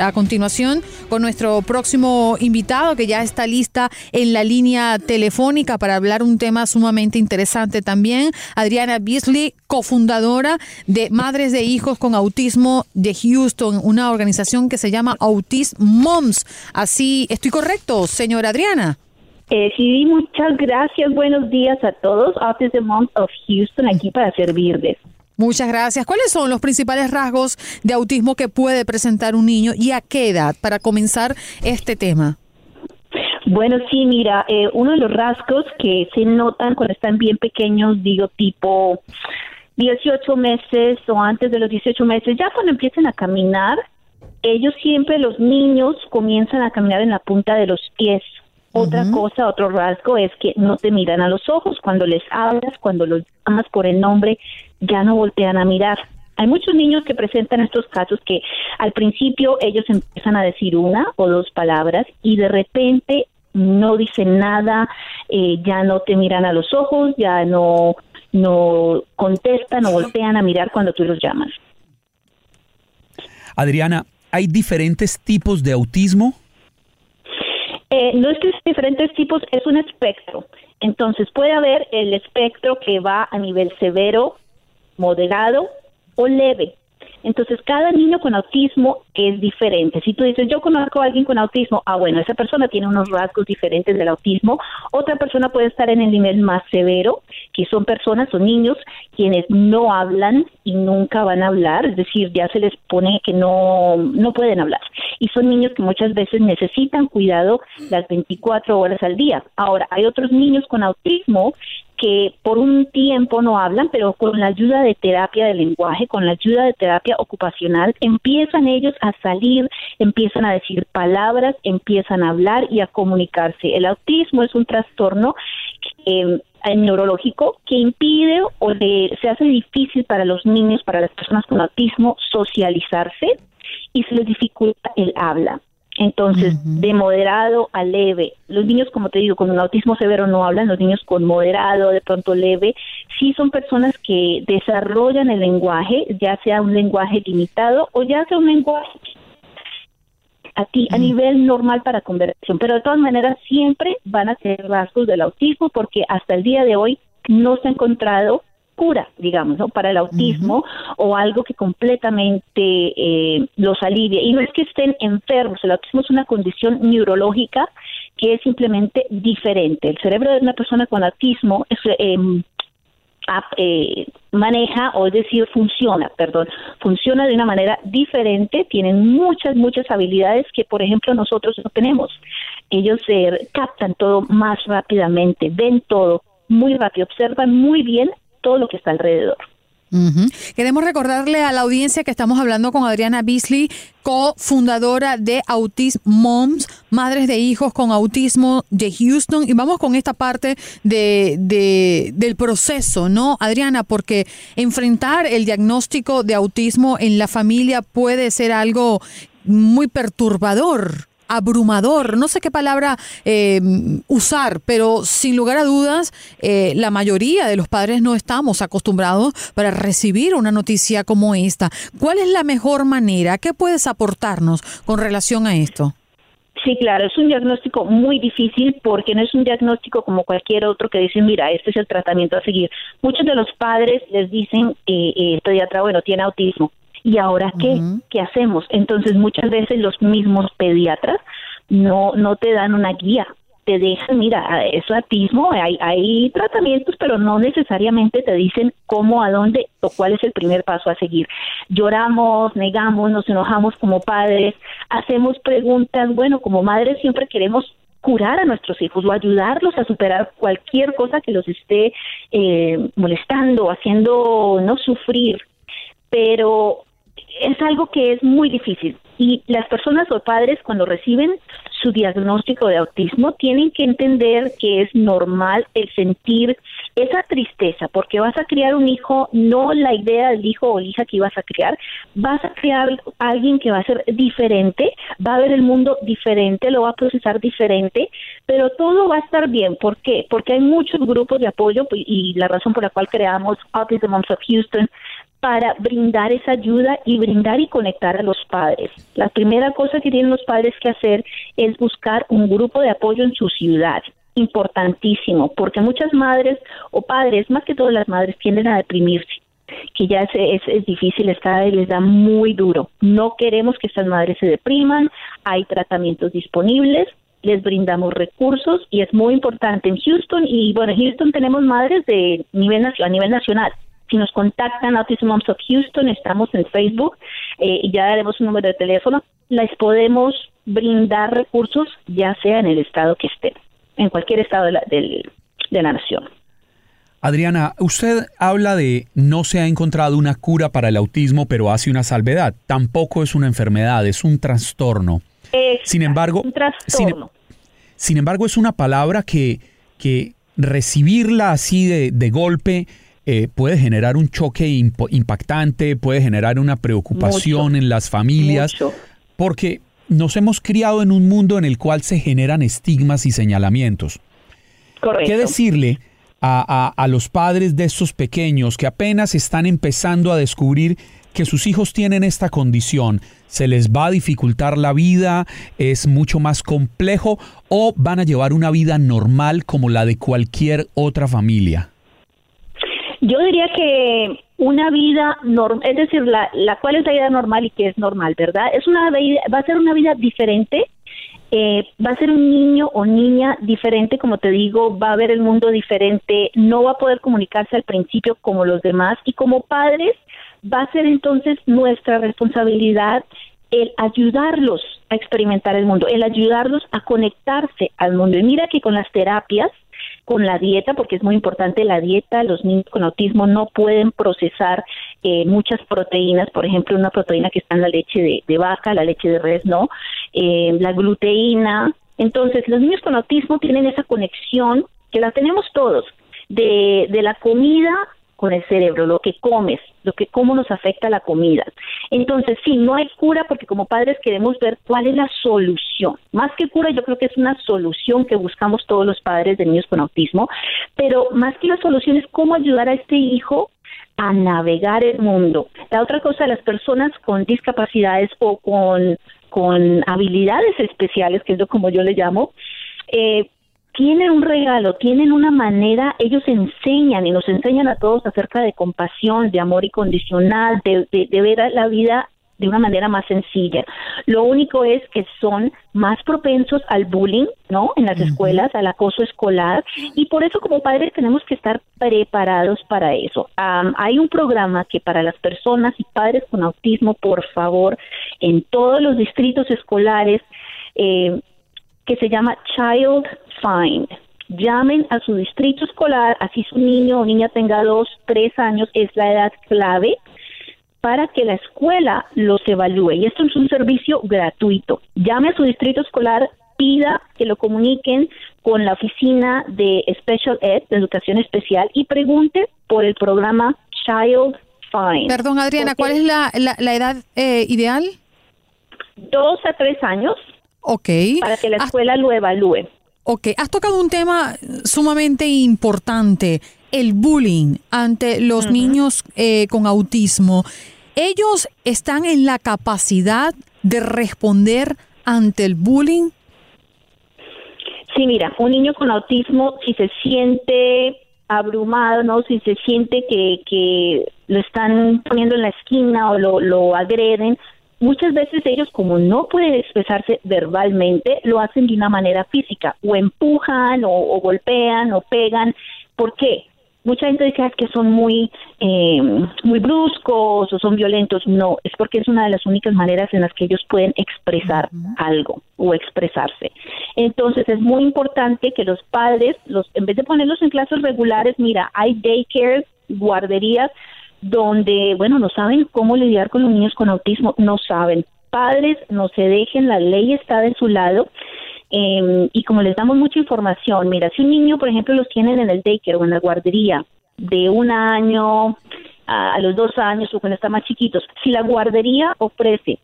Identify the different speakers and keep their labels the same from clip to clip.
Speaker 1: A continuación, con nuestro próximo invitado que ya está lista en la línea telefónica para hablar un tema sumamente interesante también, Adriana Beasley, cofundadora de Madres de Hijos con Autismo de Houston, una organización que se llama Autism Moms. Así, ¿estoy correcto, señora Adriana?
Speaker 2: Eh, sí, muchas gracias. Buenos días a todos. Autism Moms of Houston aquí para servirles.
Speaker 1: Muchas gracias. ¿Cuáles son los principales rasgos de autismo que puede presentar un niño y a qué edad para comenzar este tema?
Speaker 2: Bueno, sí, mira, eh, uno de los rasgos que se notan cuando están bien pequeños, digo tipo 18 meses o antes de los 18 meses, ya cuando empiezan a caminar, ellos siempre, los niños, comienzan a caminar en la punta de los pies. Otra cosa, otro rasgo es que no te miran a los ojos. Cuando les hablas, cuando los llamas por el nombre, ya no voltean a mirar. Hay muchos niños que presentan estos casos que al principio ellos empiezan a decir una o dos palabras y de repente no dicen nada, eh, ya no te miran a los ojos, ya no, no contestan o voltean a mirar cuando tú los llamas.
Speaker 3: Adriana, ¿hay diferentes tipos de autismo?
Speaker 2: Eh, no es que es diferentes tipos, es un espectro. Entonces puede haber el espectro que va a nivel severo, moderado o leve. Entonces, cada niño con autismo es diferente. Si tú dices, yo conozco a alguien con autismo, ah, bueno, esa persona tiene unos rasgos diferentes del autismo. Otra persona puede estar en el nivel más severo, que son personas o niños quienes no hablan y nunca van a hablar, es decir, ya se les pone que no, no pueden hablar. Y son niños que muchas veces necesitan cuidado las 24 horas al día. Ahora, hay otros niños con autismo que por un tiempo no hablan, pero con la ayuda de terapia de lenguaje, con la ayuda de terapia ocupacional, empiezan ellos a salir, empiezan a decir palabras, empiezan a hablar y a comunicarse. El autismo es un trastorno eh, neurológico que impide o se hace difícil para los niños, para las personas con autismo, socializarse y se les dificulta el habla. Entonces, de moderado a leve, los niños, como te digo, con un autismo severo no hablan, los niños con moderado, de pronto leve, sí son personas que desarrollan el lenguaje, ya sea un lenguaje limitado o ya sea un lenguaje a ti a nivel normal para conversación, pero de todas maneras siempre van a ser rasgos del autismo porque hasta el día de hoy no se ha encontrado cura, digamos, ¿no? para el autismo o algo que completamente eh, los alivie. Y no es que estén enfermos, el autismo es una condición neurológica que es simplemente diferente. El cerebro de una persona con autismo es, em, eh, maneja, o es decir, funciona, perdón, funciona de una manera diferente, tienen muchas, muchas habilidades que, por ejemplo, nosotros no tenemos. Ellos se captan todo más rápidamente, ven todo muy rápido, observan muy bien todo lo que está alrededor.
Speaker 1: Queremos recordarle a la audiencia que estamos hablando con Adriana Beasley, cofundadora de Autism Moms, Madres de Hijos con Autismo de Houston. Y vamos con esta parte de, de, del proceso, ¿no, Adriana? Porque enfrentar el diagnóstico de autismo en la familia puede ser algo muy perturbador. Abrumador. No sé qué palabra eh, usar, pero sin lugar a dudas, eh, la mayoría de los padres no estamos acostumbrados para recibir una noticia como esta. ¿Cuál es la mejor manera? ¿Qué puedes aportarnos con relación a esto?
Speaker 2: Sí, claro, es un diagnóstico muy difícil porque no es un diagnóstico como cualquier otro que dicen, mira, este es el tratamiento a seguir. Muchos de los padres les dicen, eh, eh, pediatra, bueno, tiene autismo. ¿Y ahora qué? ¿Qué hacemos? Entonces muchas veces los mismos pediatras no, no te dan una guía te dejan, mira, es autismo, hay, hay tratamientos, pero no necesariamente te dicen cómo, a dónde o cuál es el primer paso a seguir. Lloramos, negamos, nos enojamos como padres, hacemos preguntas, bueno, como madres siempre queremos curar a nuestros hijos o ayudarlos a superar cualquier cosa que los esté eh, molestando, haciendo no sufrir, pero es algo que es muy difícil y las personas o padres cuando reciben su diagnóstico de autismo tienen que entender que es normal el sentir esa tristeza porque vas a criar un hijo, no la idea del hijo o hija que ibas a criar, vas a criar alguien que va a ser diferente, va a ver el mundo diferente, lo va a procesar diferente, pero todo va a estar bien. ¿Por qué? Porque hay muchos grupos de apoyo y la razón por la cual creamos Autism Moms of Houston para brindar esa ayuda y brindar y conectar a los padres. La primera cosa que tienen los padres que hacer es buscar un grupo de apoyo en su ciudad. Importantísimo, porque muchas madres o padres, más que todas las madres, tienden a deprimirse que ya es, es, difícil estar y les da muy duro. No queremos que estas madres se depriman, hay tratamientos disponibles, les brindamos recursos y es muy importante en Houston y bueno, en Houston tenemos madres de nivel a nivel nacional si nos contactan Autism Moms of Houston, estamos en Facebook eh, y ya daremos un número de teléfono, les podemos brindar recursos, ya sea en el estado que estén, en cualquier estado de la, de la nación.
Speaker 3: Adriana, usted habla de no se ha encontrado una cura para el autismo, pero hace una salvedad. Tampoco es una enfermedad, es un trastorno. sin embargo,
Speaker 2: un trastorno.
Speaker 3: Sin, embargo, es una palabra que, que recibirla así de, de golpe eh, puede generar un choque impactante, puede generar una preocupación en las familias, porque nos hemos criado en un mundo en el cual se generan estigmas y señalamientos. ¿Qué decirle a, a, los padres de estos pequeños que apenas están empezando a descubrir que sus hijos tienen esta condición? ¿Se les va a dificultar la vida? ¿Es mucho más complejo? ¿O van a llevar una vida normal como la de cualquier otra familia?
Speaker 2: Yo diría que una vida normal, es decir, la, la cual es la vida normal y que es normal, ¿verdad? Es una vida, va a ser una vida diferente, eh, va a ser un niño o niña diferente, como te digo, va a ver el mundo diferente, no va a poder comunicarse al principio como los demás y como padres va a ser entonces nuestra responsabilidad el ayudarlos a experimentar el mundo, el ayudarlos a conectarse al mundo. Y mira que con las terapias, con la dieta, porque es muy importante la dieta, los niños con autismo no pueden procesar eh, muchas proteínas, por ejemplo, una proteína que está en la leche de, vaca, la leche de res, no, eh, la gluteína. Entonces, los niños con autismo tienen esa conexión que la tenemos todos, de, de la comida con el cerebro, lo que comes, lo que cómo nos afecta la comida. Entonces, sí, no hay cura porque como padres queremos ver cuál es la solución. Más que cura, yo creo que es una solución que buscamos todos los padres de niños con autismo, pero más que la solución es cómo ayudar a este hijo a navegar el mundo. La otra cosa, las personas con discapacidades o con, con habilidades especiales, que es lo como yo le llamo, eh, tienen un regalo, tienen una manera, ellos enseñan y nos enseñan a todos acerca de compasión, de amor incondicional, de, de, ver la vida de una manera más sencilla. Lo único es que son más propensos al bullying, ¿no? En las escuelas, al acoso escolar, y por eso como padres tenemos que estar preparados para eso. hay un programa que para las personas y padres con autismo, por favor, en todos los distritos escolares, eh, que se llama Child Find. Llamen a su distrito escolar, así su niño o niña tenga dos, tres años, es la edad clave para que la escuela los evalúe. Y esto es un servicio gratuito. Llame a su distrito escolar, pida que lo comuniquen con la oficina de Special Ed, de Educación Especial, y pregunte por el programa Child Find.
Speaker 1: Perdón, Adriana, ¿cuál es la, la, edad eh, ideal?
Speaker 2: Dos a tres años
Speaker 1: Ok.
Speaker 2: Para que la
Speaker 1: Has-
Speaker 2: escuela lo evalúe.
Speaker 1: Ok, has tocado un tema sumamente importante, el bullying ante los niños eh, con autismo. ¿Ellos están en la capacidad de responder ante el bullying?
Speaker 2: Sí, mira, un niño con autismo, si se siente abrumado, ¿no? Si se siente que, que lo están poniendo en la esquina o lo, lo agreden, muchas veces ellos, como no pueden expresarse verbalmente, lo hacen de una manera física, o empujan, o, o golpean, o pegan. ¿Por qué? Mucha gente dice "Ah, es que son muy, eh, muy bruscos o son violentos. No, es porque es una de las únicas maneras en las que ellos pueden expresar algo o expresarse. Entonces es muy importante que los padres, los, en vez de ponerlos en clases regulares, mira, hay daycares, guarderías, donde, bueno, no saben cómo lidiar con los niños con autismo, no saben. Padres, no se dejen, la ley está de su lado. eh, y como les damos mucha información, mira, si un niño, por ejemplo, los tienen en el daycare o en la guardería de un año a, a los dos años o cuando están más chiquitos, si la guardería ofrece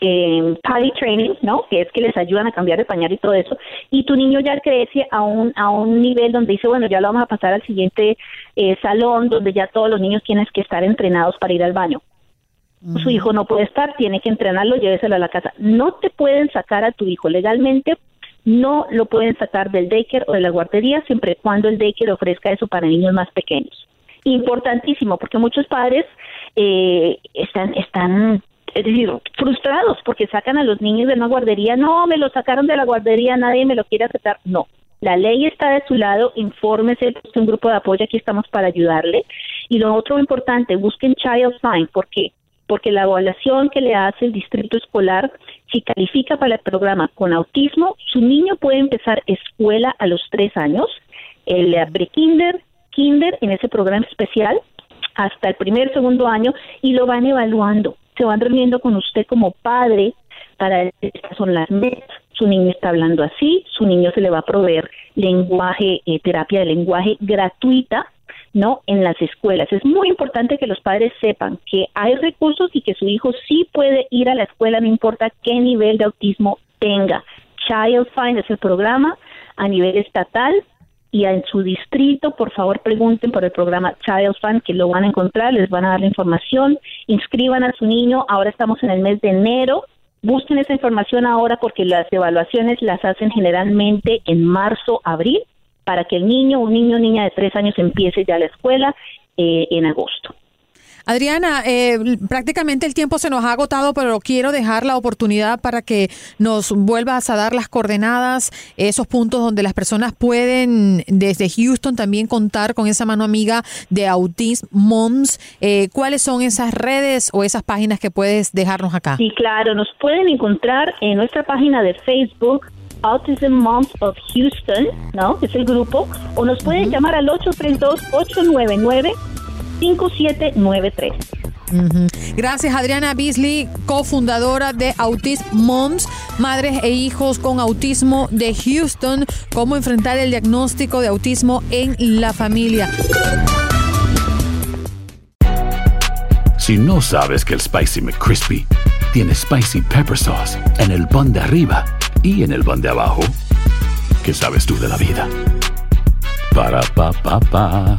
Speaker 2: eh, potty training, ¿no? Que es que les ayudan a cambiar de pañal y todo eso. Y tu niño ya crece a un a un nivel donde dice, bueno, ya lo vamos a pasar al siguiente eh, salón donde ya todos los niños tienen que estar entrenados para ir al baño. Su hijo no puede estar, tiene que entrenarlo, lléveselo a la casa. No te pueden sacar a tu hijo legalmente, no lo pueden sacar del daycare o de la guardería siempre y cuando el daycare ofrezca eso para niños más pequeños. Importantísimo, porque muchos padres eh, están están es decir, frustrados porque sacan a los niños de una guardería, no, me lo sacaron de la guardería, nadie me lo quiere aceptar. No, la ley está de su lado, infórmese, busque un grupo de apoyo, aquí estamos para ayudarle. Y lo otro importante, busquen Child Sign, ¿por qué? Porque la evaluación que le hace el distrito escolar, si califica para el programa con autismo, su niño puede empezar escuela a los tres años, el pre-kinder, kinder en ese programa especial, hasta el primer, segundo año, y lo van evaluando se van reuniendo con usted como padre para estas son las metas. Su niño está hablando así, su niño se le va a proveer lenguaje, eh, terapia de lenguaje gratuita, ¿no? En las escuelas. Es muy importante que los padres sepan que hay recursos y que su hijo sí puede ir a la escuela, no importa qué nivel de autismo tenga. Child Find es el programa a nivel estatal y en su distrito, por favor, pregunten por el programa Child Fund, que lo van a encontrar, les van a dar la información, inscriban a su niño, ahora estamos en el mes de enero, busquen esa información ahora porque las evaluaciones las hacen generalmente en marzo, abril, para que el niño, un niño o niña de tres años empiece ya la escuela eh, en agosto.
Speaker 1: Adriana, eh, prácticamente el tiempo se nos ha agotado, pero quiero dejar la oportunidad para que nos vuelvas a dar las coordenadas, esos puntos donde las personas pueden desde Houston también contar con esa mano amiga de Autism Moms. Eh, ¿Cuáles son esas redes o esas páginas que puedes dejarnos acá?
Speaker 2: Sí, claro, nos pueden encontrar en nuestra página de Facebook. Autism Moms of Houston, ¿no? Es el grupo, o nos pueden llamar al 832-899 5793.
Speaker 1: Ujú. Gracias Adriana Beasley, cofundadora de Autism Moms, madres e hijos con autismo de Houston, cómo enfrentar el diagnóstico de autismo en la familia.
Speaker 4: Si no sabes que el Spicy McCrispy tiene Spicy Pepper Sauce en el pan de arriba y en el pan de abajo, ¿qué sabes tú de la vida? Para, pa, pa, pa.